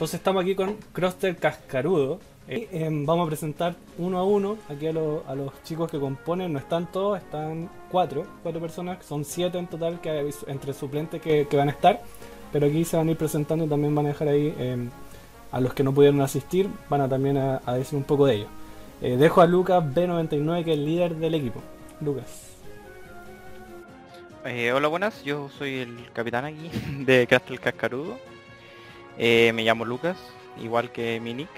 Entonces estamos aquí con Croster Cascarudo. Eh, em, vamos a presentar uno a uno aquí a, lo- a los chicos que componen. No están todos, están cuatro, cuatro personas. Son siete en total que hay entre suplentes que, van a estar. Pero aquí se van a ir presentando y también van a dejar ahí em, a los que no pudieron asistir. Van a también a, decir un poco de ellos. Eh, dejo a Lucas B99 que es el líder del equipo. Lucas. Eh, hola, buenas. Yo soy el capitán aquí de Castle Cascarudo. Eh, me llamo Lucas, igual que mi nick.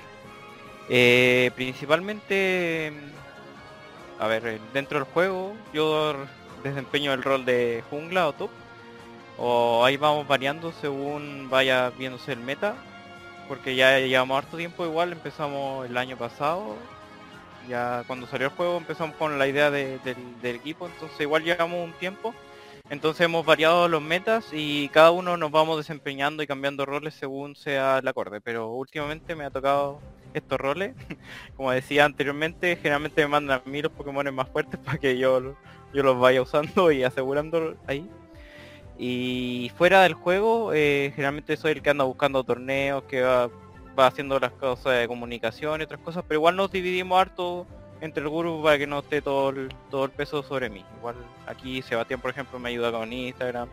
Eh, principalmente, a ver, eh, dentro del juego yo desempeño el rol de jungla o top. O ahí vamos variando según vaya viéndose el meta. Porque ya llevamos harto tiempo igual, empezamos el año pasado. Ya cuando salió el juego empezamos con la idea de- del, del equipo, entonces igual llevamos un tiempo. Entonces hemos variado los metas y cada uno nos vamos desempeñando y cambiando roles según sea el acorde. Pero últimamente me ha tocado estos roles. Como decía anteriormente, generalmente me mandan a mí los Pokémon más fuertes para que yo, yo los vaya usando y asegurando ahí. Y fuera del juego, eh, generalmente soy el que anda buscando torneos, que va, va haciendo las cosas de comunicación y otras cosas, pero igual nos dividimos harto entre el grupo para que no esté todo el, todo el peso sobre mí. Igual aquí Sebastián, por ejemplo, me ayuda con Instagram,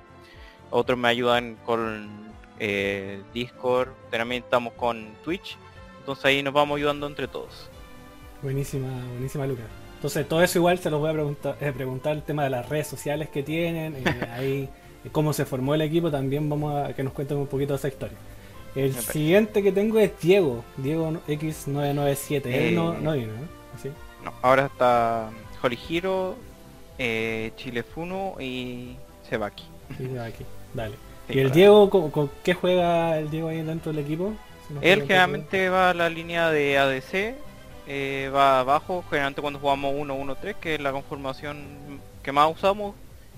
otros me ayudan con eh, Discord, también estamos con Twitch, entonces ahí nos vamos ayudando entre todos. Buenísima, buenísima Lucas. Entonces todo eso igual se los voy a preguntar, eh, preguntar el tema de las redes sociales que tienen, eh, ahí eh, cómo se formó el equipo, también vamos a que nos cuenten un poquito de esa historia. El siguiente que tengo es Diego, Diego X997, él Eh, no, no vino, ¿no? ¿Sí? No, ahora está Holy Hero, eh, Chilefuno y Sebaki. Sí, se va aquí, dale. Sí, ¿Y el Diego, con, con qué juega el Diego ahí dentro del equipo? Si Él generalmente va a la línea de ADC, eh, va abajo, generalmente cuando jugamos 1-1-3, que es la conformación que más usamos,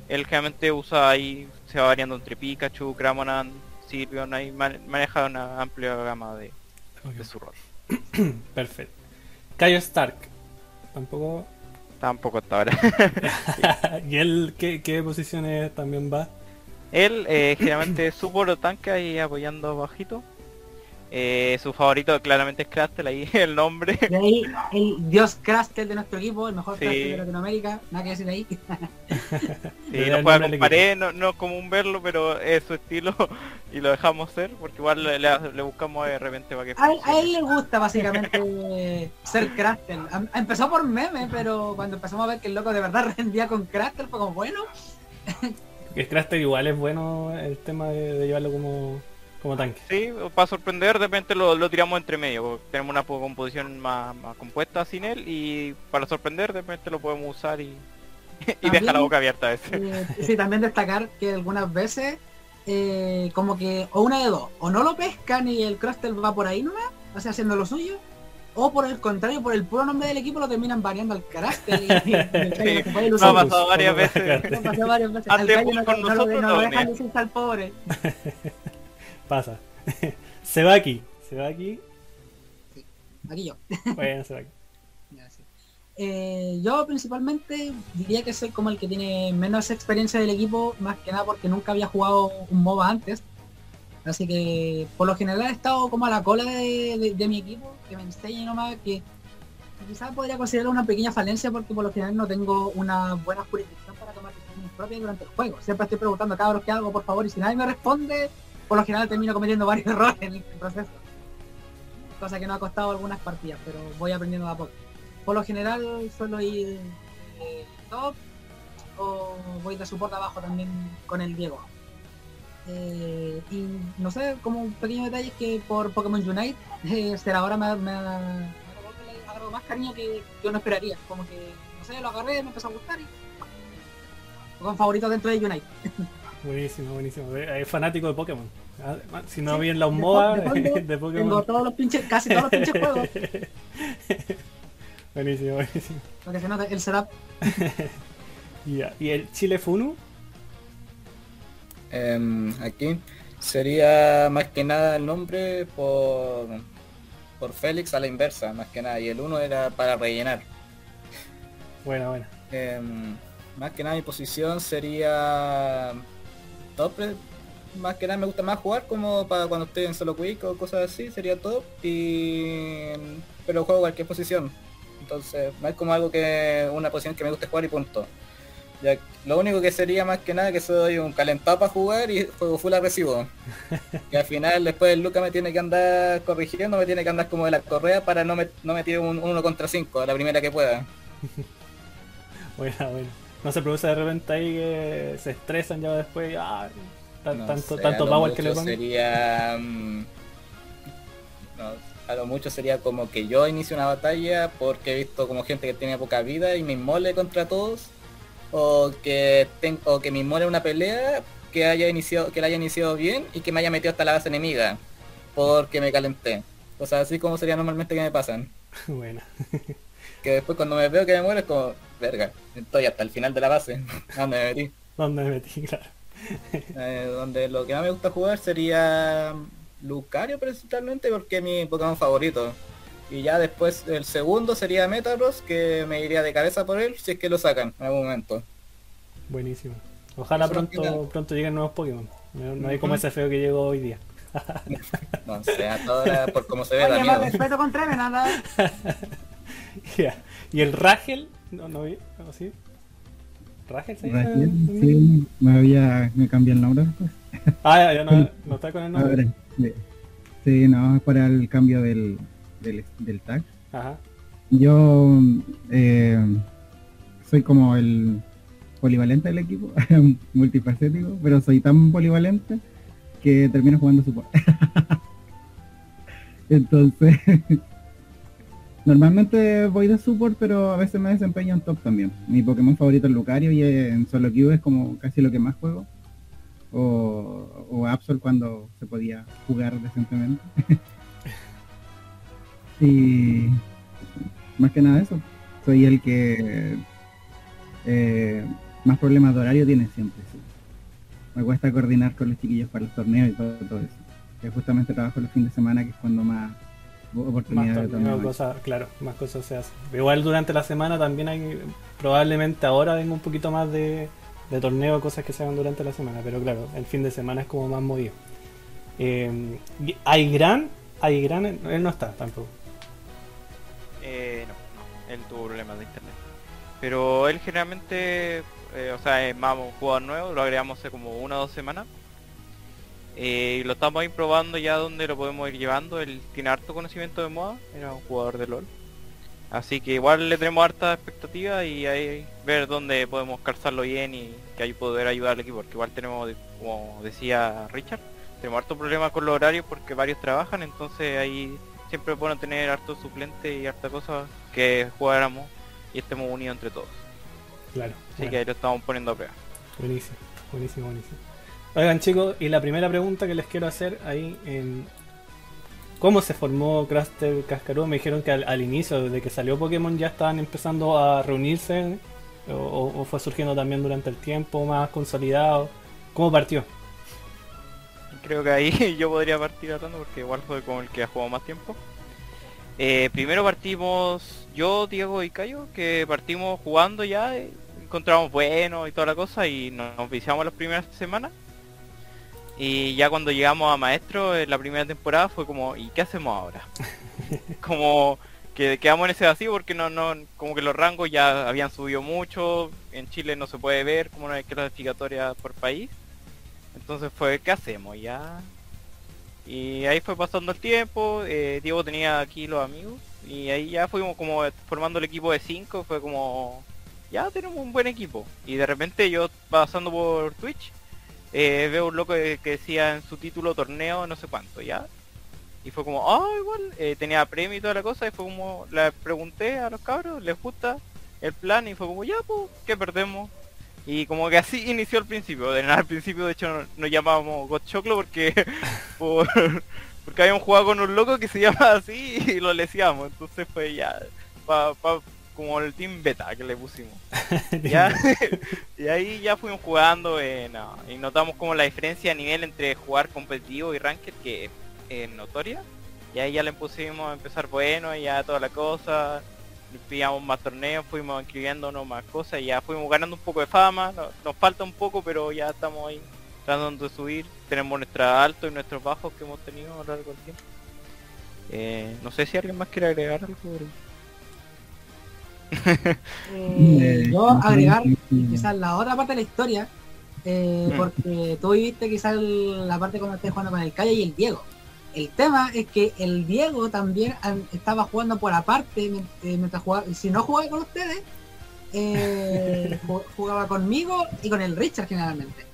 él generalmente usa ahí, se va variando entre Pikachu, Cramonan, Sylveon, ahí man- maneja una amplia gama de, de su rol. Perfecto. Cayo Stark, tampoco... Tampoco hasta ahora. ¿Y él qué, qué posiciones también va? él eh, generalmente es support o tanque ahí apoyando bajito. Eh, su favorito claramente es Crastel, ahí el nombre. De ahí el dios Crastel de nuestro equipo, el mejor Sí. Crastel de Latinoamérica, nada que decir ahí. Sí, no el con pared, no, no es común verlo, pero es su estilo y lo dejamos ser, porque igual le, le- le buscamos de repente para que A él, a él le gusta básicamente ser Crastel. Empezó por meme, pero cuando empezamos a ver que el loco de verdad rendía con Crastel fue como bueno. Que Craster igual es bueno el tema de, de llevarlo como, como tanque. Sí, para sorprender de repente lo, lo tiramos entre medio, porque tenemos una po- composición más, más compuesta sin él y para sorprender de repente lo podemos usar y, y deja la boca abierta a veces. Eh, sí, también destacar que algunas veces eh, como que o una de dos, o no lo pescan y el Crastel va por ahí nomás, o sea, haciendo lo suyo, o por el contrario, por el puro nombre del equipo lo terminan variando al carácter y, y no ha pasado varias veces. Nos pasó varias veces. Al no, con no lo- nosotros, no lo no, dejan Nea. lucirse al pobre. Pasa. Sebaki. Sebaki. Aquí yo. Bueno. Ya, sí. Eh, yo principalmente diría que soy como el que tiene menos experiencia del equipo, más que nada porque nunca había jugado un MOBA antes. Así que por lo general he estado como a la cola de, de- de mi equipo, que me enseñe nomás, que quizás podría considerar una pequeña falencia porque por lo general no tengo una buena jurisdicción para tomar decisiones propias durante el juego. Siempre estoy preguntando, cabros, ¿qué hago, por favor? Y si nadie me responde, por lo general termino cometiendo varios errores en el proceso. Cosa que no ha costado algunas partidas, pero voy aprendiendo de a poco. Por lo general suelo ir eh, top o voy de support abajo también con el Diego. Eh, y no sé, como un pequeño detalle que por Pokémon Unite, eh, Será ahora me, me, más cariño que que uno esperaría. Como que, no sé, lo agarré, me empezó a gustar y con favorito dentro de Unite. Buenísimo, buenísimo. Es fanático de Pokémon. Ah, Si no Sí, vi en la de MOA fo- de de, Pokémon. Tengo todos los pinches, casi todos los pinches juegos. buenísimo, buenísimo. Lo que se nota, el setup. ¿Y el Chile Funu? Em, aquí sería más que nada el nombre por, por Félix a la inversa, más que nada. Y el uno era para rellenar. Buena, buena. Em, más que nada mi posición sería más que nada me gusta más jugar como para cuando estoy en solo quick o cosas así, sería top. Y pero juego cualquier posición. Entonces, no es como algo que una posición que me guste jugar y punto. Ya, lo único que sería más que nada que soy un calentado para jugar y juego full agresivo. y al final después el Luca me tiene que andar corrigiendo, me tiene que andar como de la correa para no me, no me tire un 1 contra 5 a la primera que pueda. bueno, bueno. No se produce de repente ahí que se estresan ya después. Ah, tan- No tanto sé, tanto power que le ponen. Sería... mm, no, a lo mucho sería como que yo inicie una batalla porque he visto como gente que tiene poca vida y me inmole contra todos. O que, ten- o que me inmole una pelea que haya iniciado, que la haya iniciado bien y que me haya metido hasta la base enemiga. Porque me calenté. O sea, así como sería normalmente que me pasan. Buena. Que después cuando me veo que me muero es como, verga, estoy hasta el final de la base. ¿Dónde me metí? ¿Dónde me metí? Claro. Eh, donde lo que más me gusta jugar sería Lucario principalmente porque es mi Pokémon favorito. Y ya después el segundo sería Metagross que me iría de cabeza por él si es que lo sacan en algún momento. Buenísimo. Ojalá Eso pronto, pronto lleguen nuevos Pokémon. No, no hay como ese feo que llegó hoy día. No sé, hasta ahora por cómo se ve Oye, miedo. respeto con. ¿Y el Ragel? No, no vi. ¿no, sí? ¿Ragel se llama? Raquel, sí, me había, me cambié el nombre después. Ah, ya, ya no, no está con el nombre. sí. Sí, no, es para el cambio del, del, del tag. Ajá. Yo eh, soy como el polivalente del equipo, multifacético, pero soy tan polivalente que termino jugando support. Entonces, normalmente voy de support, pero a veces me desempeño en top también. Mi Pokémon favorito es Lucario y en solo queue es como casi lo que más juego. O, o Absol cuando se podía jugar decentemente. y más que nada eso. Soy el que eh, más problemas de horario tiene siempre. Me cuesta coordinar con los chiquillos para los torneos y todo, eso. Que justamente trabajo los fines de semana, que es cuando Más oportunidades hay. cosas, claro, más cosas se hacen. Igual durante la semana también hay, probablemente ahora venga un poquito más de, de torneo, cosas que se hagan durante la semana, pero claro, el fin de semana es como más movido. Eh, hay gran, hay gran, él no está tampoco. Eh, no, no, él tuvo problemas de internet. Pero él generalmente, eh, o sea, es más un jugador nuevo, lo agregamos hace como una o dos semanas. Eh, y lo estamos ahí probando ya donde lo podemos ir llevando. Él tiene harto conocimiento de moda, era un jugador de LOL. Así que igual le tenemos harta expectativa y ahí ver dónde podemos calzarlo bien y que ahí poder ayudar al equipo. Porque igual tenemos, como decía Richard, tenemos harto problema con los horarios porque varios trabajan, entonces ahí siempre es bueno tener harto suplente y harta cosa que jugáramos y estemos unidos entre todos. Claro. Así bueno, que ahí lo estamos poniendo a prueba. Buenísimo, buenísimo, buenísimo. Oigan chicos, y la primera pregunta que les quiero hacer ahí en... ¿Cómo se formó Craster Cascarudo? Me dijeron que al, inicio, desde que salió Pokémon, ya estaban empezando a reunirse, o, o- fue surgiendo también durante el tiempo, más consolidado. ¿Cómo partió? Creo que ahí yo podría partir hablando porque igual fue con el que ha jugado más tiempo. Eh, primero partimos yo, Diego y Cayo, que partimos jugando ya, eh, encontramos bueno y toda la cosa y nos, nos viciamos las primeras semanas. Y ya cuando llegamos a maestro en la primera temporada fue como, ¿y qué hacemos ahora? como que quedamos en ese vacío porque no, no, como que los rangos ya habían subido mucho, en Chile no se puede ver como una clasificatoria por país. Entonces fue, ¿qué hacemos? Ya. Y ahí fue pasando el tiempo, eh, Diego tenía aquí los amigos y ahí ya fuimos como formando el equipo de 5, fue como, ya tenemos un buen equipo. Y de repente yo pasando por Twitch, eh, veo un loco que, decía en su título torneo no sé cuánto, ya. Y fue como, ah, igual, eh, tenía premio y toda la cosa, y fue como, le pregunté a los cabros, les gusta el plan, y fue como, ya, pues, ¿qué perdemos? Y como que así inició al principio. De nada, al principio de hecho nos, llamábamos God Choclo porque por- porque habíamos jugado con un loco que se llama así y lo decíamos. Entonces fue ya pa, pa- como el team beta que le pusimos. Ya, y ahí ya fuimos jugando eh, no, y notamos como la diferencia a nivel entre jugar competitivo y ranked que es notoria. Y ahí ya le pusimos a empezar bueno y ya toda la cosa. Pillamos más torneos, fuimos inscribiéndonos más cosas y ya fuimos ganando un poco de fama. no- nos falta un poco, pero ya estamos ahí tratando de subir. Tenemos nuestros altos y nuestros bajos que hemos tenido a lo largo del tiempo. Eh, no sé si alguien más quiere agregar algo. Eh, yo agregar mm, quizás la otra parte de la historia, eh, porque tú viviste quizás la parte cuando estés jugando con el Calle y el Diego. El tema es que el Diego también estaba jugando por aparte mien- eh, mientras jugaba, si no jugaba con ustedes, eh, ju- jugaba conmigo y con el Richard generalmente.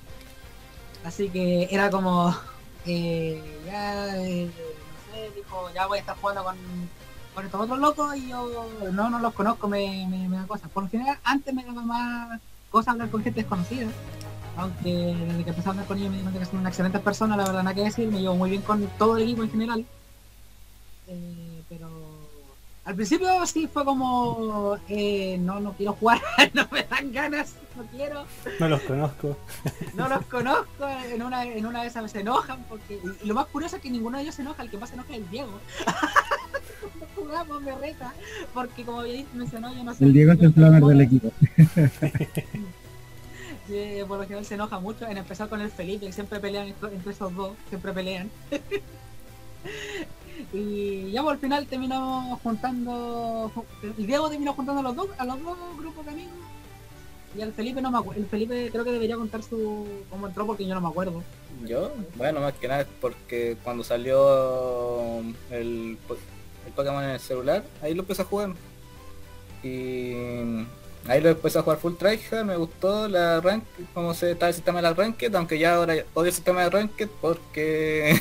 Así que era como, eh, ya, eh, no sé, dijo, ya voy a estar jugando con, con estos otros locos y yo no, no los conozco, me, me, me da cosas. Por lo general, antes me daba más cosas hablar con gente desconocida. Aunque desde que empecé a hablar con ellos me di cuenta que son una excelente persona, la verdad, nada que decir, me llevo muy bien con todo el equipo en general. Eh, pero al principio sí fue como, eh, no, no quiero jugar, no me dan ganas, no quiero No los conozco. no los conozco, en una, en una de esas se enojan porque. Y lo más curioso es que ninguno de ellos se enoja, el que más se enoja es el Diego. Jugamos, me reta, porque como había mencionado, yo no sé. El Diego es el flamer del equipo. Eh, por lo general se enoja mucho, en empezar con el Felipe, que siempre pelean entre, esos dos, siempre pelean. y ya por el final terminamos juntando, el Diego terminó juntando a los dos, a los dos grupos de amigos. Y al Felipe no me acuerdo, el Felipe creo que debería contar su cómo entró porque yo no me acuerdo. Yo, bueno, más que nada es porque cuando salió el Pokémon en el celular, ahí lo empecé a jugar. Y ahí lo empecé a jugar full tryhard, me gustó la rank, cómo se está el sistema de la ranked, aunque ya ahora odio el sistema de ranked porque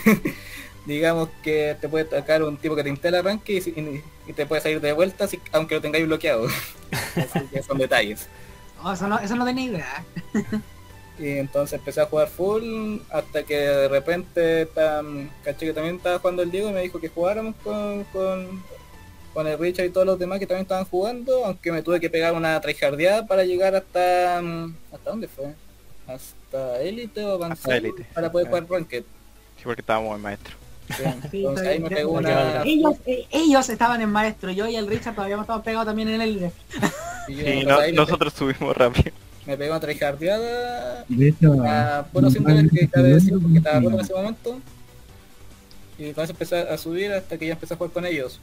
digamos que te puede tocar un tipo que te instala ranked y, te puede salir de vuelta aunque lo tengáis bloqueado. Así que son detalles. Oh, eso, no, eso no tenía idea. Y entonces empecé a jugar full hasta que de repente tam- caché que también estaba jugando el Diego y me dijo que jugáramos con, con, con el Richard y todos los demás que también estaban jugando, aunque me tuve que pegar una tryhardeada para llegar hasta... mm, ¿Hasta dónde fue? Hasta élite o avanzado para poder jugar ranked. Sí, porque estábamos en maestro. Sí, Sí, entonces ahí me pegó una... Ellos, eh, ellos estaban en maestro, yo y el Richard todavía no estamos pegados también en el Sí, no- nosotros subimos rápido. Me pegó una tryhardeada De hecho, a puro sin dólares que cabe decir porque estaba roto en ese momento. Y con eso empecé a subir hasta que ya empecé a jugar con ellos.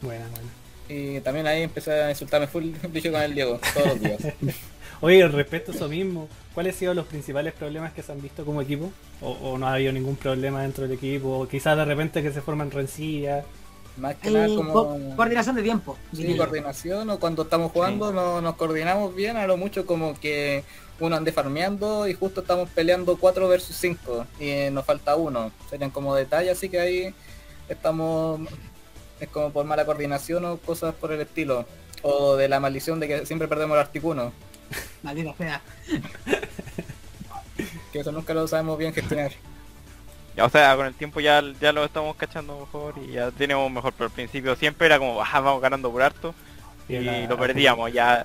Bueno, bueno. Y también ahí empecé a insultarme full bicho con el Diego todos los días. Oye, respecto a eso mismo, ¿cuáles han sido los principales problemas que se han visto como equipo? ¿O, o no ha habido ningún problema dentro del equipo? O quizás de repente que se forman rencillas. Más que nada Eh, como co- coordinación de tiempo. sí, coordinación o cuando estamos jugando no, nos coordinamos bien, a lo mucho como que uno ande farmeando y justo estamos peleando 4 versus 5 y nos falta uno. Serían como detalles, así que ahí estamos es como por mala coordinación o cosas por el estilo. O de la maldición de que siempre perdemos el articuno, Maldita sea. que eso nunca lo sabemos bien gestionar. Ya, o sea, con el tiempo ya, ya lo estamos cachando mejor y ya tenemos mejor, pero al principio siempre era como, ah, vamos ganando por harto y, la- lo perdíamos ya.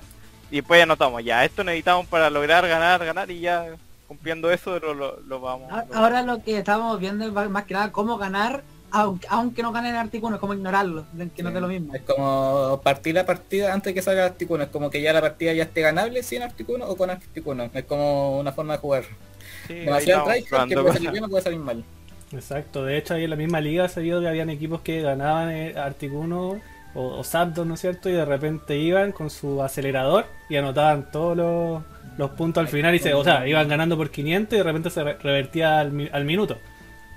Y después ya notamos, ya, esto necesitamos para lograr ganar, ganar y ya cumpliendo eso lo, lo, lo vamos. A- lo- Ahora lo que estábamos viendo es más que nada cómo ganar, aunque, aunque no gane el artículo, es como ignorarlo, de- que no es de lo mismo. Es como partir la partida antes que salga el Articuno. Es como que ya la partida ya esté ganable sin Articuno o con Articuno. Es como una forma de jugar. Sí, Demasiado estamos que puede salir bien o puede salir mal. Exacto, de hecho ahí en la misma liga se vio que habían equipos que ganaban eh, Articuno o, o Zapdos, ¿no es cierto? Y de repente iban con su acelerador y anotaban todos los, los puntos al final y se, o sea, iban ganando por 500 y de repente se re- revertía al, mi- al minuto.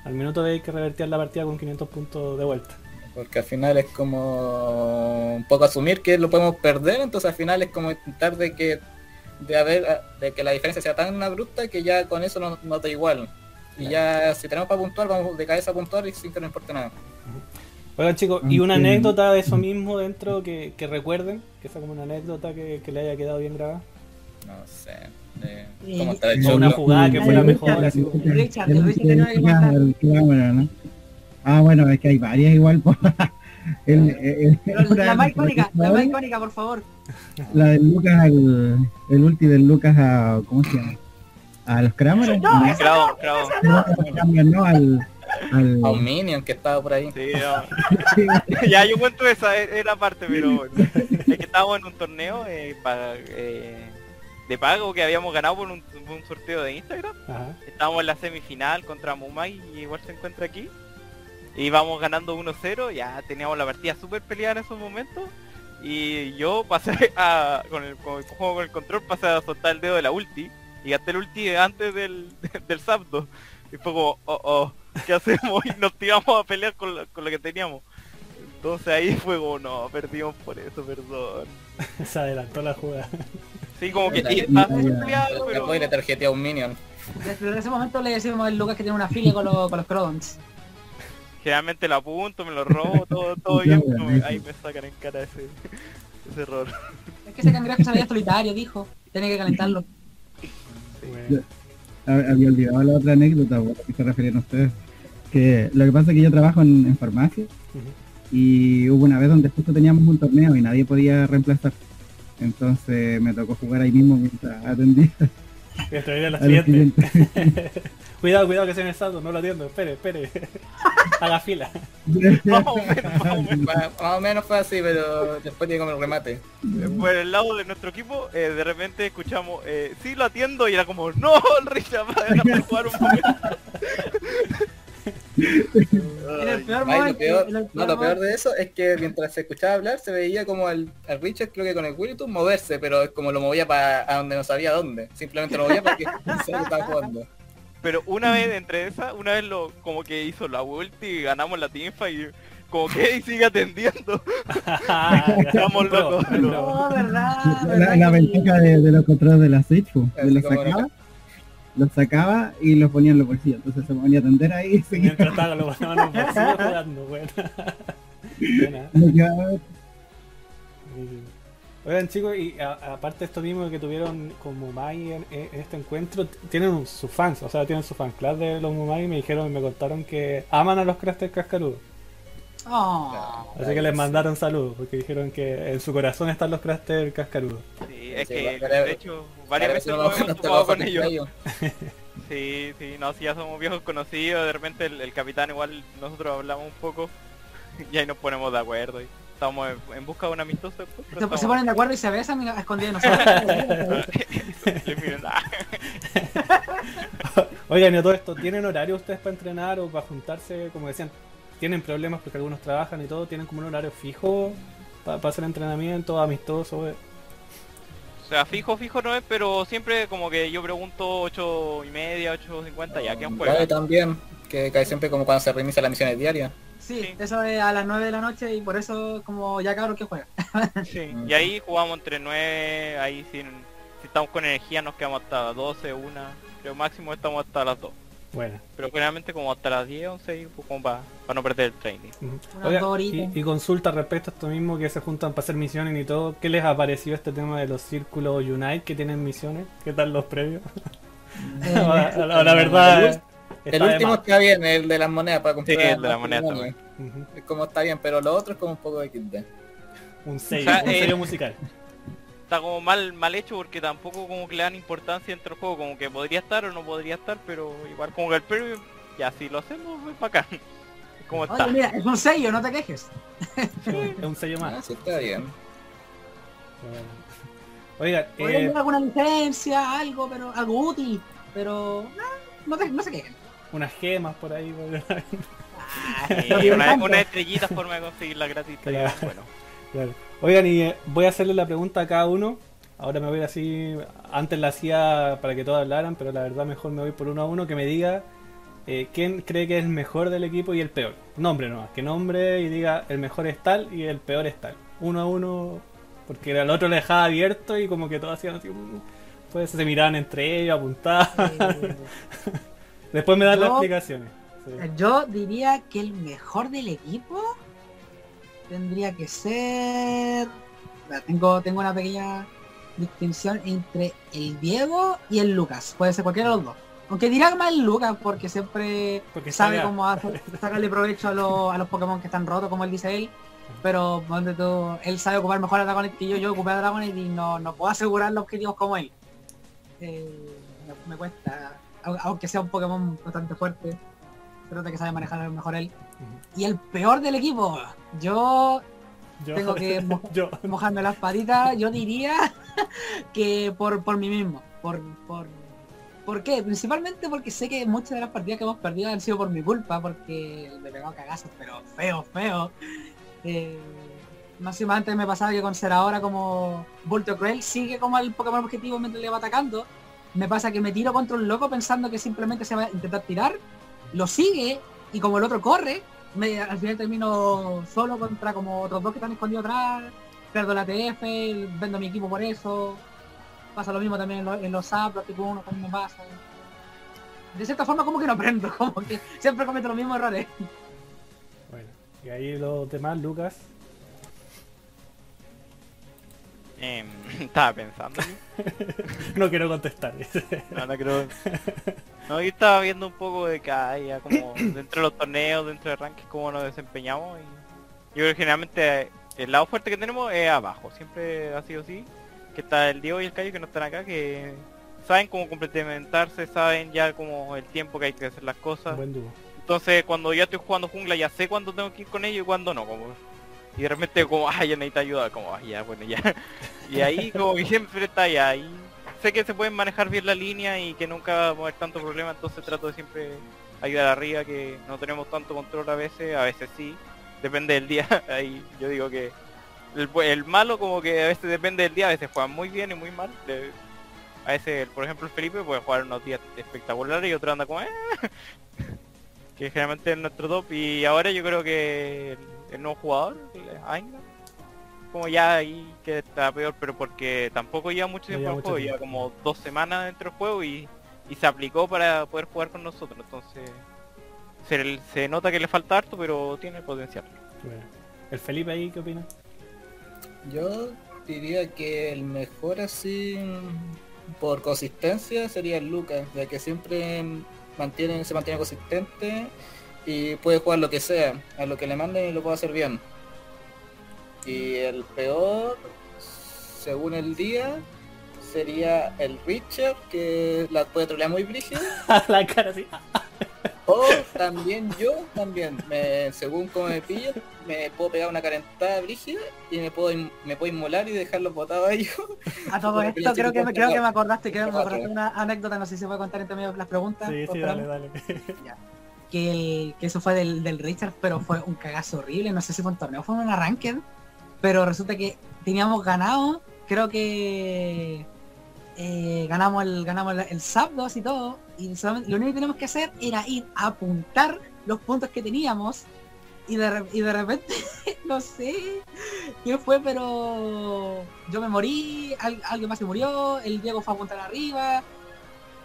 Al minuto de que revertían la partida con 500 puntos de vuelta. Porque al final es como un poco asumir que lo podemos perder. Entonces al final es como intentar de que de haber de que la diferencia sea tan abrupta que ya con eso nos no da igual. Y ya si tenemos para puntuar, vamos de cabeza a puntuar y sin que nos importe nada. Oigan chicos, y una Aunque- anécdota de eso mismo dentro que, que recuerden, que sea como una anécdota que, que le haya quedado bien grabada. No sé. de Y- cómo está el O show. una jugada que fue la mejor. El Richard, el. El ¿no? Ah, bueno, es que hay varias igual. po. El- el- la más icónica, la más icónica, por favor. La del Lucas al. El ulti del Lucas a. ¿Cómo se llama? A los Kramer. No, No, esa Crowd, crowd. no, a los Kramer, no, al. al A un Minion que estaba por ahí. Sí, no. sí, ya yo cuento esa, es la parte, pero es que estábamos en un torneo eh, para eh, de pago que habíamos ganado por un, por un sorteo de Instagram. Ajá. Estábamos en la semifinal contra Mumai y igual se encuentra aquí. Y íbamos ganando 1-0, ya teníamos la partida súper peleada en esos momentos. Y yo pasé a, con el, con el juego con el control, pasé a soltar el dedo de la ulti. Y gasté el ulti antes del, del zapdo. Y fue como, oh, oh, ¿qué hacemos? Y nos tiramos a pelear con lo, con lo que teníamos. Entonces ahí fue como, no, perdimos por eso, perdón. Se adelantó la jugada. Sí, como que estaba peleado, pero... Después le tarjetea a un minion. Desde ese momento le decimos al Lucas que tiene una filia con, los con los Crodons. Generalmente lo apunto, me lo robo, todo, todo bien, pero ahí me sacan en cara ese, ese error. Es que ese cangrejo se veía solitario, dijo. Tiene que calentarlo. Bueno. Había olvidado la otra anécdota a la que se referían ustedes. Que lo que pasa es que yo trabajo en, en farmacia y hubo una vez donde justo teníamos un torneo y nadie podía reemplazar. Entonces me tocó jugar ahí mismo mientras atendía a los siguiente. clientes. Cuidado, cuidado que se me salto, no lo atiendo, espere, espere. Haga fila. Más o menos, más o menos. Más, más o menos fue así, pero después tiene como el remate. Por el lado de nuestro equipo, eh, de repente escuchamos, eh, sí lo atiendo y era como, no, el Richard va a dejar de jugar un momento. En el peor Ay, lo no, lo peor de eso es que mientras se escuchaba hablar se veía como al, al Richard, creo que con el Wilton, moverse, pero es como lo movía para a donde no sabía dónde. Simplemente lo movía porque estaba jugando. Pero una vez entre esas, una vez lo como que hizo la ulti y ganamos la teamfight y como que y sigue atendiendo. Estamos locos. No, verdad. La, la ventaja de, de los controles de la Switch, los sacaba, los sacaba y los ponía en los bolsillos. Entonces se ponía a atender ahí y seguía. Mientras tanto lo pasaban en los bolsillos jugando, bueno. Buena. Oigan chicos, y aparte de esto mismo que tuvieron con Mumai en, en este encuentro, tienen un- sus fans, o sea, tienen su fan club de los Mumai y me dijeron, me contaron que aman a los Craster Cascarudos. Oh. Así que les mandaron saludos, porque dijeron que en su corazón están los Craster Cascarudos. Sí, es Sí, que de hecho varias veces no- hemos no con ellos. Sí, sí, no, si ya somos viejos conocidos, de repente el, el capitán igual nosotros hablamos un poco y ahí nos ponemos de acuerdo y estamos en, en busca de un amistoso después, Se, ponen de acuerdo y se besan a escondidas nosotros. Ah, Oigan, y a todo esto, ¿tienen horario ustedes para entrenar o para juntarse? Como decían, ¿tienen problemas porque algunos trabajan y todo? ¿Tienen como un horario fijo para hacer entrenamiento, amistoso? eh? O sea, fijo, fijo no es, pero siempre como que yo pregunto 8 y media, 8.50, ya que Vale, juega. también, que cae siempre como cuando se reinicia las misiones diarias. Sí, Sí. eso es a las 9 de la noche y por eso como ya cabros que juega. Sí, y ahí jugamos entre 9, ahí sin, si estamos con energía nos quedamos hasta 12, 1, creo máximo estamos hasta las 2. Bueno. Pero generalmente como hasta las 10, 11, y pues como para no perder el training. Oiga, y, y consulta respecto a esto mismo que se juntan para hacer misiones y todo. ¿Qué les ha parecido este tema de los círculos Unite que tienen misiones? ¿Qué tal los previos? Eh, la, la- la verdad el último más. está bien, el de las monedas para comprar. Sí, el de más la moneda. Ujú. Es como está bien, pero lo otro es como un poco de XD. Un sello, O sea, un eh, sello musical. Está como mal mal hecho porque tampoco como que le dan importancia entre el juego, como que podría estar o no podría estar, pero igual como que el premio, ya si lo hacemos, es bacán. Es como está. Oye, mira, es un sello, no te quejes. Es un sello Ah, más. sí, está bien. Oiga, eh, alguna licencia, algo, pero algo útil, pero no, no, te- no se quejen. Unas gemas por ahí. por- Sí, una, una estrellita forma de conseguirla gratis. Claro. bueno. Claro. Oigan, y eh, voy a hacerle la pregunta a cada uno. Ahora me voy a ir así. Antes la hacía para que todos hablaran, pero la verdad mejor me voy por uno a uno. Que me diga eh, quién cree que es el mejor del equipo y el peor. Nombre nomás. Que nombre y diga el mejor es tal y el peor es tal. Uno a uno. Porque al otro le dejaba abierto y como que todos hacían así. mm, Pues se miraban entre ellos, apuntaban. Después me dan las explicaciones. Sí. yo diría que el mejor del equipo tendría que ser... Tengo, tengo una pequeña distinción entre el Diego y el Lucas. Puede ser cualquiera de los dos. Aunque dirá más el Lucas porque siempre Porque sabe cómo hacer- sacarle provecho a, los- a los Pokémon que están rotos, como él dice él. Pero donde tú, él sabe ocupar mejor a Dragonite que yo, yo ocupé a Dragonite y no, no puedo asegurar los objetivos como él. Eh, me, me cuesta, aunque sea un Pokémon bastante fuerte, nota que sabe manejar mejor él. Y el peor del equipo, yo Yo, tengo que mo- yo, mojarme las patitas, yo diría que por, por mí mismo. Por, por, ¿Por qué? Principalmente porque sé que muchas de las partidas que hemos perdido han sido por mi culpa, porque me he pegado cagazos, pero feo, feo. Eh, máximo antes me pasaba que con ser ahora como Voltio Cruel sigue como el Pokémon objetivo mientras le va atacando. Me pasa que me tiro contra un loco pensando que simplemente se va a intentar tirar, lo sigue y como el otro corre, me, al final termino solo contra como otros dos que están escondidos atrás, pierdo la TF, vendo mi equipo por eso. Pasa lo mismo también en, los- en los SAP, los tipo 1 también me pasa. De cierta forma como que no aprendo, como que siempre cometo los mismos errores. Bueno, y ahí los demás, Lucas. Em, estaba pensando. No quiero contestar. No, no creo. No, yo estaba viendo un poco de hay ya como dentro de los torneos, dentro de rankings, cómo nos desempeñamos. Y yo creo que generalmente el lado fuerte que tenemos es abajo. Siempre ha sido así. Que está el Diego y el Cayo que no están acá, que saben cómo complementarse, saben ya como el tiempo que hay que hacer las cosas. Buen dúo. Entonces cuando ya estoy jugando jungla ya sé cuándo tengo que ir con ellos y cuándo no, como y de repente como ah ya necesito ayuda, como ah ya bueno ya. Y ahí como que siempre está ya ahí. Sé que se pueden manejar bien la línea y que nunca va a haber tanto problema, entonces trato de siempre ayudar arriba que no tenemos tanto control a veces, a veces sí, depende del día, ahí yo digo que el, malo como que a veces depende del día, a veces juegan muy bien y muy mal. a veces, por ejemplo, el Felipe puede jugar unos días espectaculares y otro anda como "Eh", que generalmente es nuestro top y ahora yo creo que el, nuevo jugador, Ainga, como ya ahí que está peor, pero porque tampoco lleva mucho tiempo mucho juego, tiempo. lleva como dos semanas dentro del juego y, y se aplicó para poder jugar con nosotros, entonces se, se nota que le falta harto, pero tiene potencial. Bueno. ¿El Felipe ahí qué opina? Yo diría que el mejor así por consistencia sería el Lucas, ya que siempre mantiene, se mantiene consistente y puede jugar lo que sea, a lo que le manden y lo puede hacer bien. Y el peor, según el día, sería el Richard, que la puede trolear muy brígida. la cara así. O también yo, también, me, según como me pillo, me puedo pegar una carentada brígida y me puedo in- me puedo inmolar y dejarlos botados a ellos. A todo esto creo que, me- creo que me acordaste, creo que me acordaste una anécdota, no sé si se puede contar entre medio las preguntas. Sí, sí, dale, dale. Que, eso fue del, Richard, pero fue un cagazo horrible. No sé si fue un torneo, fue un ranked, pero resulta que teníamos ganado, creo que eh, ganamos el ganamos el, el SAP 2 y todo, y lo único que teníamos que hacer era ir a apuntar los puntos que teníamos. Y de, y de repente, no sé qué fue, pero yo me morí, al- alguien más se murió, el Diego fue a apuntar arriba,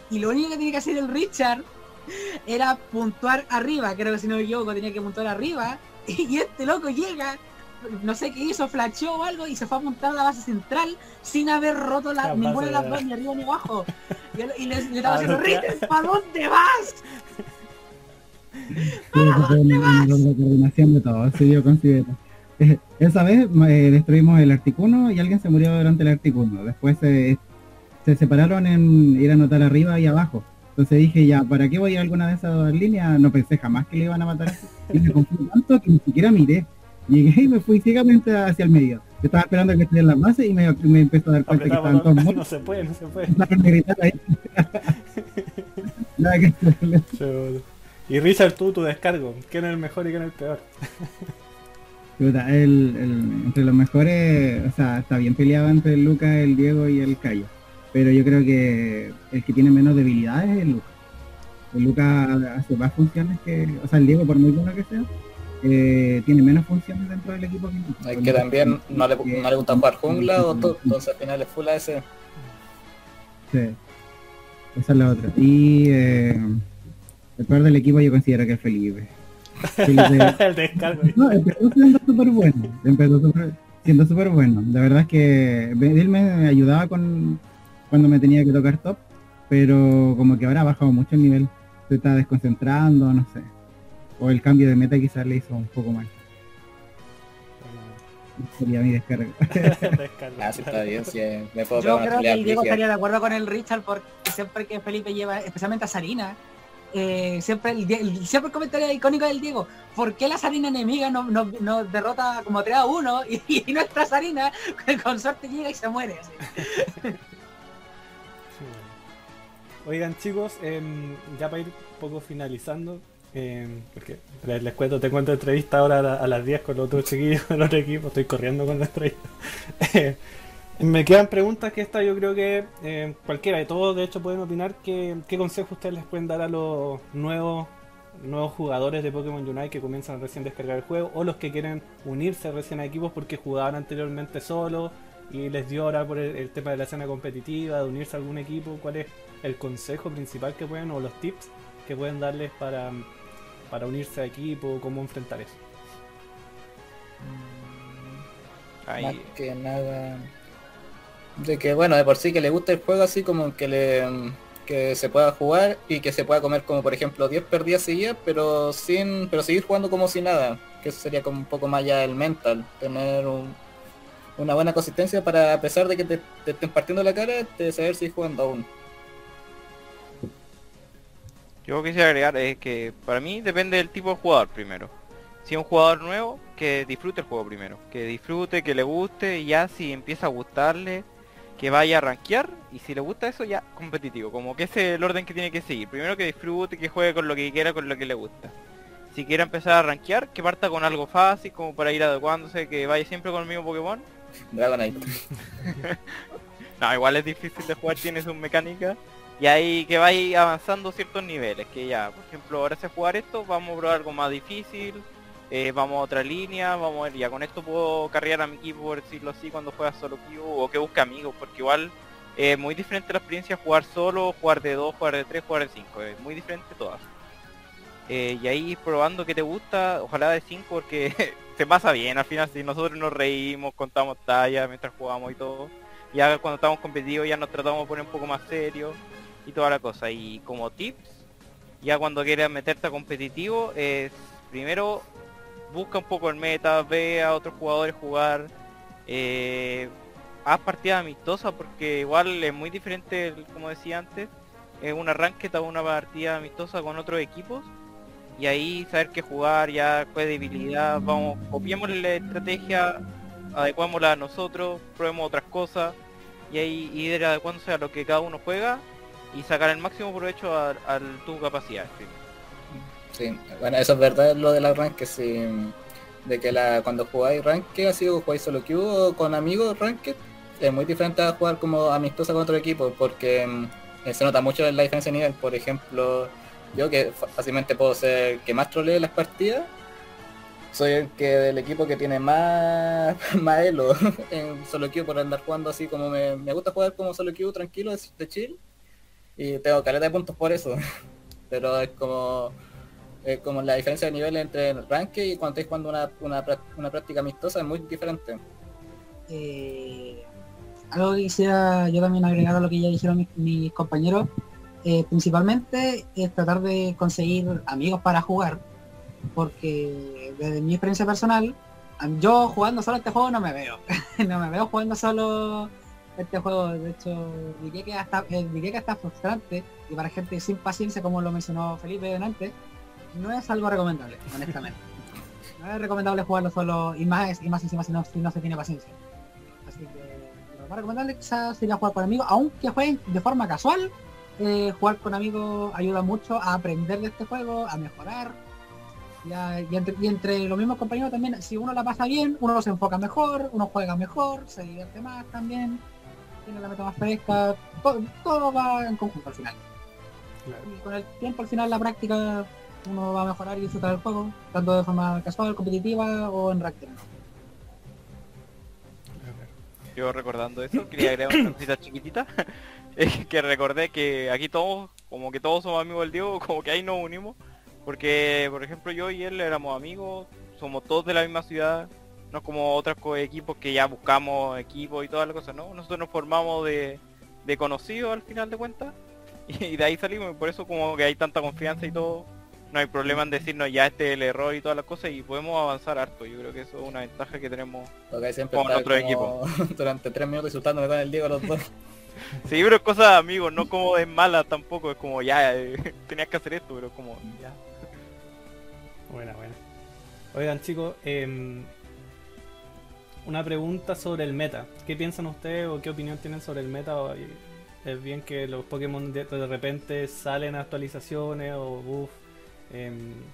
y lo único que tenía que hacer el Richard era puntuar arriba, creo que si no me equivoco tenía que puntuar arriba, y este loco llega, no sé qué hizo, flasheó o algo, y se fue a apuntar a la base central sin haber roto la, La ninguna de base las dos, ni arriba ni abajo. Y, le, le estaba Ah, diciendo, Richard, ¿para dónde vas? Sí, de coordinación de todo, sí, yo considero. Eh, Esa vez eh, destruimos el Articuno y alguien se murió durante el Articuno. Después se, se separaron en ir a anotar arriba y abajo. Entonces dije, ya, ¿para qué voy a alguna de esas dos líneas? No pensé jamás que le iban a matar. Y me confundí tanto que ni siquiera miré. Llegué y me fui ciegamente hacia el medio. Yo estaba esperando que estuviera en la base y me, me empezó a dar cuenta que estaban todos muertos. no se puede, no se puede. A que. Y Richard, tú, tu descargo. ¿Quién es el mejor y quién es el peor? El- entre los mejores, o sea, está bien peleado entre el Lucas, el Diego y el Cayo. Pero yo creo que el que tiene menos debilidades es el Lucas. El Lucas hace más funciones que, o sea, el Diego por muy bueno que sea, eh, tiene menos funciones dentro del equipo que. Es que también no le, no le gusta jugar jungla o todo, entonces al final es full AS. Sí. Esa es la otra. Y eh, el peor del equipo yo considero que es Felipe. Felipe el descargo. No, empezó siendo súper bueno. Empezó súper- siendo súper bueno. La verdad es que él me ayudaba con cuando me tenía que tocar top, pero como que ahora ha bajado mucho el nivel. Se está desconcentrando, no sé. O el cambio de meta quizás le hizo un poco mal. Sería mi descarga. Ah, sí, está bien, sí, me puedo Yo creo que el Diego estaría de acuerdo con el Richard porque siempre que Felipe lleva, especialmente a Sarina, eh, siempre, el, el- siempre el comentario icónico del Diego, ¿por qué la Sarina enemiga nos no, nos derrota como 3 a 1 y, y nuestra Sarina con suerte llega y se muere? así? Oigan chicos, em, ya para ir un poco finalizando, em, porque les, cuento, tengo otra entrevista ahora a, la- a las 10 con los otros chiquillos del otro equipo, estoy corriendo con la entrevista. Eh, Me quedan preguntas que esta yo creo que eh, cualquiera de todos de hecho pueden opinar que, qué consejo ustedes les pueden dar a los nuevos nuevos jugadores de Pokémon Unite que comienzan recién a descargar el juego o los que quieren unirse recién a equipos porque jugaban anteriormente solos y les dio ahora por el, el tema de la escena competitiva, de unirse a algún equipo, cuál es el consejo principal que pueden o los tips que pueden darles para, para unirse a equipo, cómo enfrentar eso. Ahí, Más que nada. De que bueno, de por sí que le gusta el juego así como que le que se pueda jugar y que se pueda comer como por ejemplo 10 perdidas seguidas, pero sin pero seguir jugando como si nada, que eso sería como un poco más ya el mental, tener un- una buena consistencia para a pesar de que te, te estén partiendo la cara, de saber seguir jugando aún. Yo quisiera agregar es que para mí depende del tipo de jugador primero. Si es un jugador nuevo, que disfrute el juego primero. Que disfrute, que le guste y ya si empieza a gustarle, que vaya a rankear y si le gusta eso ya competitivo. Como que ese es el orden que tiene que seguir. Primero que disfrute, que juegue con lo que quiera, con lo que le gusta. Si quiere empezar a rankear, que parta con algo fácil, como para ir adecuándose, que vaya siempre con el mismo Pokémon. Dragonite. No, igual es difícil de jugar, tiene sus mecánicas. Y ahí que vais avanzando ciertos niveles, que ya, por ejemplo, ahora sé jugar esto, vamos a probar algo más difícil, eh, vamos a otra línea, vamos a ver, ya con esto puedo carrear a mi equipo, por decirlo así, cuando juegas solo queue, o que busque amigos, porque igual es muy diferente la experiencia jugar solo, jugar de 2, jugar de 3, jugar de 5, es muy diferente todas. Eh, y ahí probando que te gusta, ojalá de 5 porque se pasa bien, al final si nosotros nos reímos, contamos tallas mientras jugamos y todo, ya cuando estamos competitivos ya nos tratamos de poner un poco más serios y toda la cosa. Y como tips, ya cuando quieras meterte a competitivo, es primero busca un poco el meta, ve a otros jugadores jugar, eh, haz partidas amistosas porque igual es muy diferente, como decía antes, es una ranked a una partida amistosa con otros equipos y ahí saber qué jugar, ya cuál debilidad, vamos, copiemos la estrategia, adecuémosla a nosotros, probemos otras cosas y ahí ir adecuándose a lo que cada uno juega y sacar el máximo provecho a, tu capacidad. sí. Bueno, eso es verdad lo del arranque, sí. De que la, cuando jugáis ranque, así o jugáis solo queue o con amigos ranque, es muy diferente a jugar como amistosa con otro equipo, porque mm, eh, se nota mucho la diferencia de nivel. Por ejemplo, yo que fácilmente puedo ser que más trolee las partidas, soy el que del equipo que tiene más, más elo en solo queue por andar jugando así como me, me gusta jugar como solo queue tranquilo, de, de chill, y tengo caleta de puntos por eso. Pero es como como la diferencia de nivel entre el ranque y cuando estáis jugando una, una, una práctica amistosa es muy diferente. Eh, algo que quisiera yo también agregar a lo que ya dijeron mis, compañeros, eh, principalmente es tratar de conseguir amigos para jugar, porque desde mi experiencia personal, yo jugando solo este juego no me veo, no me veo jugando solo este juego, de hecho diría que hasta eh, diría que hasta frustrante y para gente sin paciencia como lo mencionó Felipe antes, no es algo recomendable, honestamente. No es recomendable jugarlo solo y más y más encima si no, si no se tiene paciencia. Así que lo más recomendable quizás sería jugar con amigos, aunque jueguen de forma casual. eh, jugar con amigos ayuda mucho a aprender de este juego, a mejorar. Y, a- y entre, y entre los mismos compañeros también, si uno la pasa bien, uno se enfoca mejor, uno juega mejor, se divierte más también, tiene la meta más fresca, todo, todo va en conjunto al final. Claro. Y con el tiempo al final la práctica uno va a mejorar y disfrutar del juego, tanto de forma casual, competitiva o en ranked. Yo recordando eso, quería agregar una cosita chiquitita. Es que recordé que aquí todos, como que todos somos amigos del Diego, como que ahí nos unimos. Porque, por ejemplo, yo y él éramos amigos, somos todos de la misma ciudad. No como otros co- equipos que ya buscamos equipos y todas las cosas, ¿no? Nosotros nos formamos de, de conocidos al final de cuentas. Y de ahí salimos, y por eso como que hay tanta confianza y todo. No hay problema en decirnos ya este es el error y todas las cosas y podemos avanzar harto. Yo creo que eso es una ventaja que tenemos siempre Con otro como durante tres minutos insultándome con el Diego los dos. Sí, pero es cosa de amigos, no como es mala tampoco, es como ya, eh, tenías que hacer esto, pero como ya. Buena, buena. Oigan chicos, em, una pregunta sobre el meta. ¿Qué piensan ustedes o qué opinión tienen sobre el meta? Es bien que los Pokémon de, de repente salen actualizaciones o buff. em,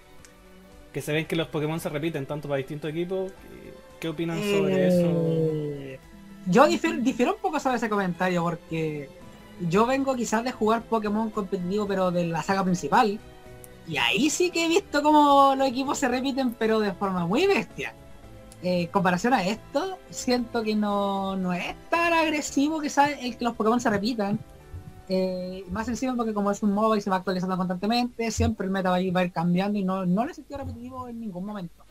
que se ven que los Pokémon se repiten tanto para distintos equipos. ¿Qué opinan sobre eso? Eh, Yo difiero, difiero un poco sobre ese comentario porque yo vengo quizás de jugar Pokémon competitivo pero de la saga principal. Y ahí sí que he visto como los equipos se repiten pero de forma muy bestia. Eh, comparación a esto, siento que no, no es tan agresivo quizás el que los Pokémon se repitan. Eh, más sencillo porque como es un MOBA y se va actualizando constantemente, siempre el meta va a ir, cambiando y no, no lo he sentido repetitivo en ningún momento.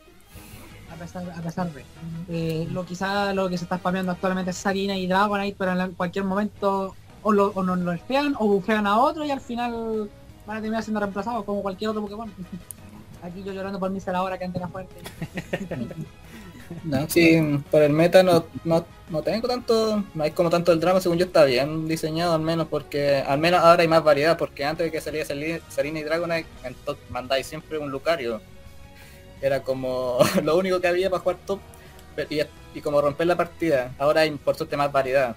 A pesar, a pesar de. Eh, lo quizá lo que se está spameando actualmente es Sarina y Dragonite, pero en cualquier momento o, lo, o nos lo espean o bufean a otro y al final van a terminar siendo reemplazados como cualquier otro Pokémon. Aquí yo llorando por Mister ahora que antes era fuerte. No, sí, por el meta no, no, no tengo tanto, no hay como tanto el drama, según yo está bien diseñado al menos, porque al menos ahora hay más variedad, porque antes de que salía Sali- Sarina y Dragonite, mandáis siempre un Lucario. Era como lo único que había para jugar top y, y como romper la partida. Ahora hay por suerte más variedad.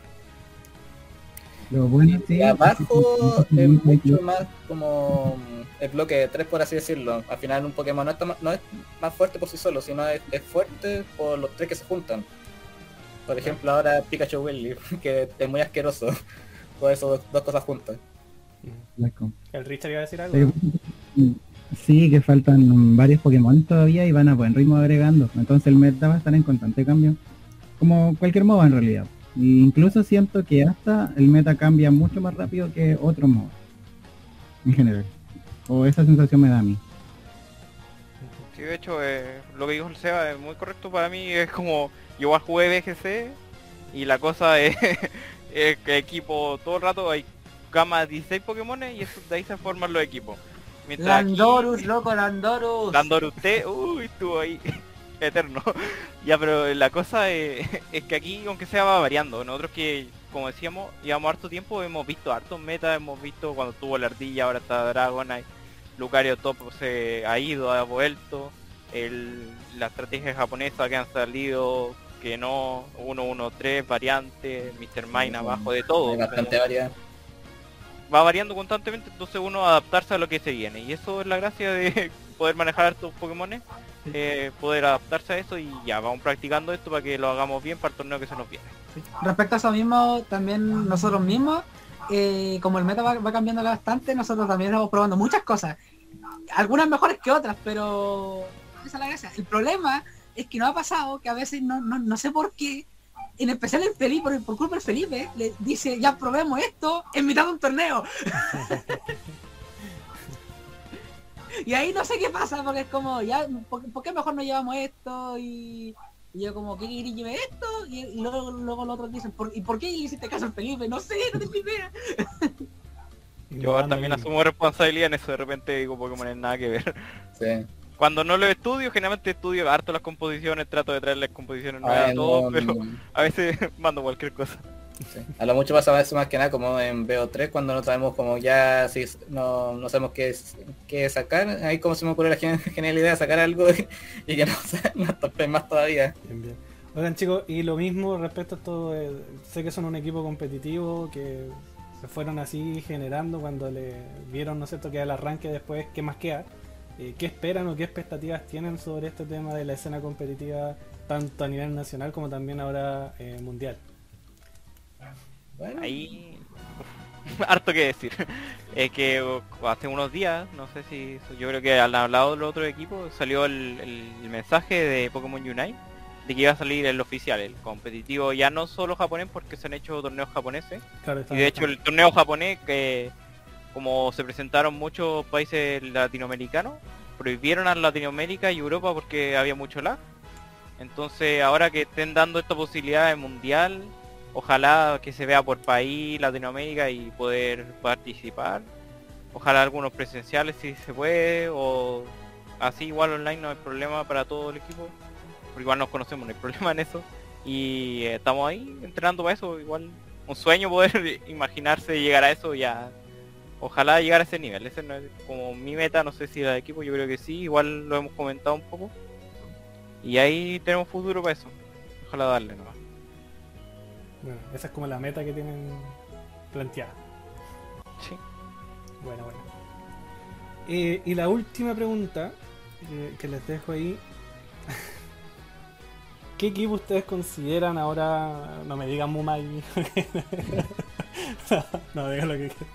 Lo bueno sí, Y abajo es mucho más como mm, el bloque de 3 por así decirlo. Al final un Pokémon no, está ma- no es más fuerte por sí solo, sino es, es fuerte por los tres que se juntan. Por ejemplo ahora Pikachu Willy, que es muy asqueroso por eso dos, dos cosas juntas. Blanco. ¿El Richard iba a decir algo? Sí, que faltan varios Pokémon todavía y van a buen ritmo agregando. Entonces el meta va a estar en constante cambio. Como cualquier MOBA en realidad. E incluso siento que hasta el meta cambia mucho más rápido que otros MOBA. En general. O esa sensación me da a mí. Sí, de hecho, eh, lo que dijo el Seba es muy correcto para mí, es como, yo jugué BGC y la cosa es, es que equipo todo el rato hay gama de 16 Pokémon y eso, de ahí se forman los equipos. Mientras aquí- Landorus, loco, Landorus. Landorus usted, uy, estuvo ahí eterno. ya, pero la cosa es, es que aquí, aunque sea, va variando. Nosotros que, como decíamos, llevamos harto tiempo, hemos visto hartos metas, hemos visto cuando tuvo la ardilla, ahora está Dragonite, Lucario Top se ha ido, ha vuelto, el, la estrategia japonesa que han salido, que no, 1-1-3, variante, Mr. Mine abajo de todo. Hay bastante variedad. va variando constantemente, entonces uno adaptarse a lo que se viene. Y eso es la gracia de poder manejar estos Pokémon, eh, poder adaptarse a eso y ya, vamos practicando esto para que lo hagamos bien para el torneo que se nos viene. Respecto a eso mismo, también nosotros mismos, eh, como el meta va, va cambiando bastante, nosotros también estamos probando muchas cosas. Algunas mejores que otras, pero esa es la gracia. El problema es que nos ha pasado que a veces no, no, no sé por qué, en especial el Felipe, por, por culpa del Felipe, le dice, ya probemos esto en mitad de un torneo. y ahí no sé qué pasa, porque es como, ya, ¿por, por qué mejor no llevamos esto? Y, y yo como, ¿qué queréis lleve esto? Y, y luego, luego los otros dicen, ¿por, ¿y por qué hiciste caso al Felipe? No sé, no tengo idea. Yo también asumo responsabilidad en eso, de repente digo Pokémon es nada que ver. Sí. Cuando no lo estudio, generalmente estudio harto las composiciones, trato de traerles composiciones nuevas a todos, no, pero no, a veces mando cualquier cosa. A lo mucho pasa más que nada como en BO3 cuando no sabemos como ya si no, no sabemos qué, es- qué sacar, ahí como se me ocurre la gen- genial idea de sacar algo y que no nos topen más todavía. Bien, bien. Oigan chicos, y lo mismo respecto a esto, de- sé que son un equipo competitivo, que se fueron así generando cuando le vieron, ¿no es cierto?, que al arranque después, ¿qué más queda? Eh, ¿Qué esperan o qué expectativas tienen sobre este tema de la escena competitiva, tanto a nivel nacional como también ahora eh, mundial? Bueno, Ahí harto que decir. Es que hace unos días, no sé si yo creo que al hablado del otro equipo salió el, el- el mensaje de Pokémon Unite de que iba a salir el oficial, el competitivo, ya no solo japonés porque se han hecho torneos japoneses. Claro, Y de hecho el torneo japonés que como se presentaron muchos países latinoamericanos, prohibieron a Latinoamérica y Europa porque había mucho lag. Entonces ahora que estén dando esta posibilidad de mundial, ojalá que se vea por país Latinoamérica y poder participar. Ojalá algunos presenciales si se puede o así igual online no hay problema para todo el equipo. Porque igual nos conocemos, no hay problema en eso. Y eh, estamos ahí entrenando para eso, igual un sueño poder imaginarse llegar a eso ya. Ojalá llegar a ese nivel. Ese no es como mi meta, no sé si la de equipo, yo creo que sí, igual lo hemos comentado un poco. Y ahí tenemos futuro para eso. Ojalá darle nomás. Bueno, esa es como la meta que tienen planteada. Sí. Bueno, bueno. Eh, y la última pregunta eh, que les dejo ahí. ¿Qué equipo ustedes consideran ahora? No me digan Mumai. no, no, digan lo que quieran.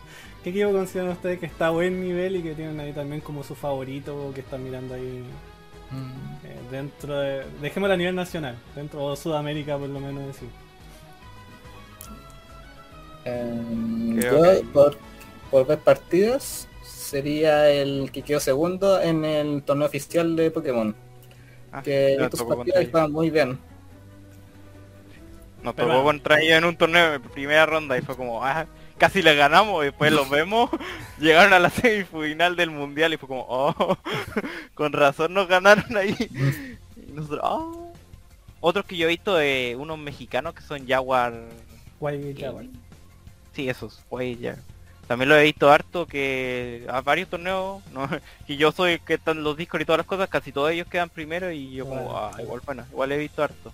¿Qué equipo consideran ustedes que está a buen nivel y que tienen ahí también como su favorito o que están mirando ahí Mm. eh, dentro de. Dejémoslo a nivel nacional, dentro de Sudamérica por lo menos decir. Em, Creo yo, por, por ver partidas, sería el que quedó segundo en el torneo oficial de Pokémon. Ah, Que nos tus tocó partidas contra ellos. estaban muy bien. Nos tocó bueno. contra ellos en un torneo de primera ronda y fue como, ah, casi les ganamos y después los vemos, llegaron a la semifinal del mundial y fue como, oh, con razón nos ganaron ahí. Y nosotros, "Ah". Otros que yo he visto de unos mexicanos que son Jaguar, Guay Jaguar. Sí, esos, güey, ya. También lo he visto harto que a varios torneos, ¿no? y yo soy el que están los discos y todas las cosas, casi todos ellos quedan primero y yo como, ah, igual bueno, igual he visto harto.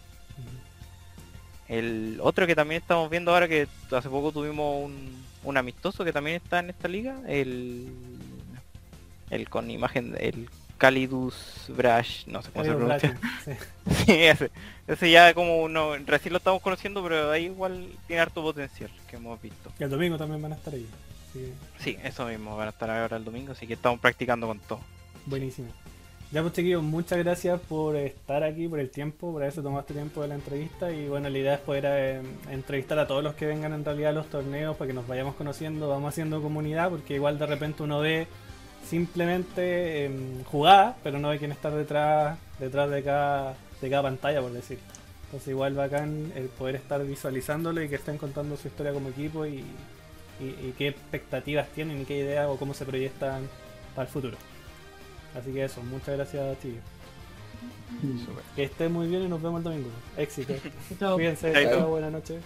El otro que también estamos viendo ahora que hace poco tuvimos un, un amistoso que también está en esta liga, el el con imagen el Calidus Brash, no sé cómo se pronuncia. Sí. Sí, ese, ese ya como uno recién lo estamos conociendo, pero ahí igual tiene harto potencial que hemos visto. Y el domingo también van a estar ahí. Sí, Sí, eso mismo, van a estar ahora el domingo, así que estamos practicando con todo. buenísimo. Ya pues chiquillos, muchas gracias por estar aquí, por el tiempo, por haberse tomado este tiempo de la entrevista y bueno, la idea es poder eh, entrevistar a todos los que vengan en realidad a los torneos para que nos vayamos conociendo, vamos haciendo comunidad porque igual de repente uno ve simplemente em, jugadas, pero no ve quién está detrás, detrás de cada, de cada pantalla por decir. Entonces igual bacán el poder estar visualizándolo y que estén contando su historia como equipo y, y, y qué expectativas tienen y qué ideas o cómo se proyectan para el futuro. Así que eso, muchas gracias chicos. Que estén muy bien y nos vemos el domingo. Éxito. Cuídense, buenas noches.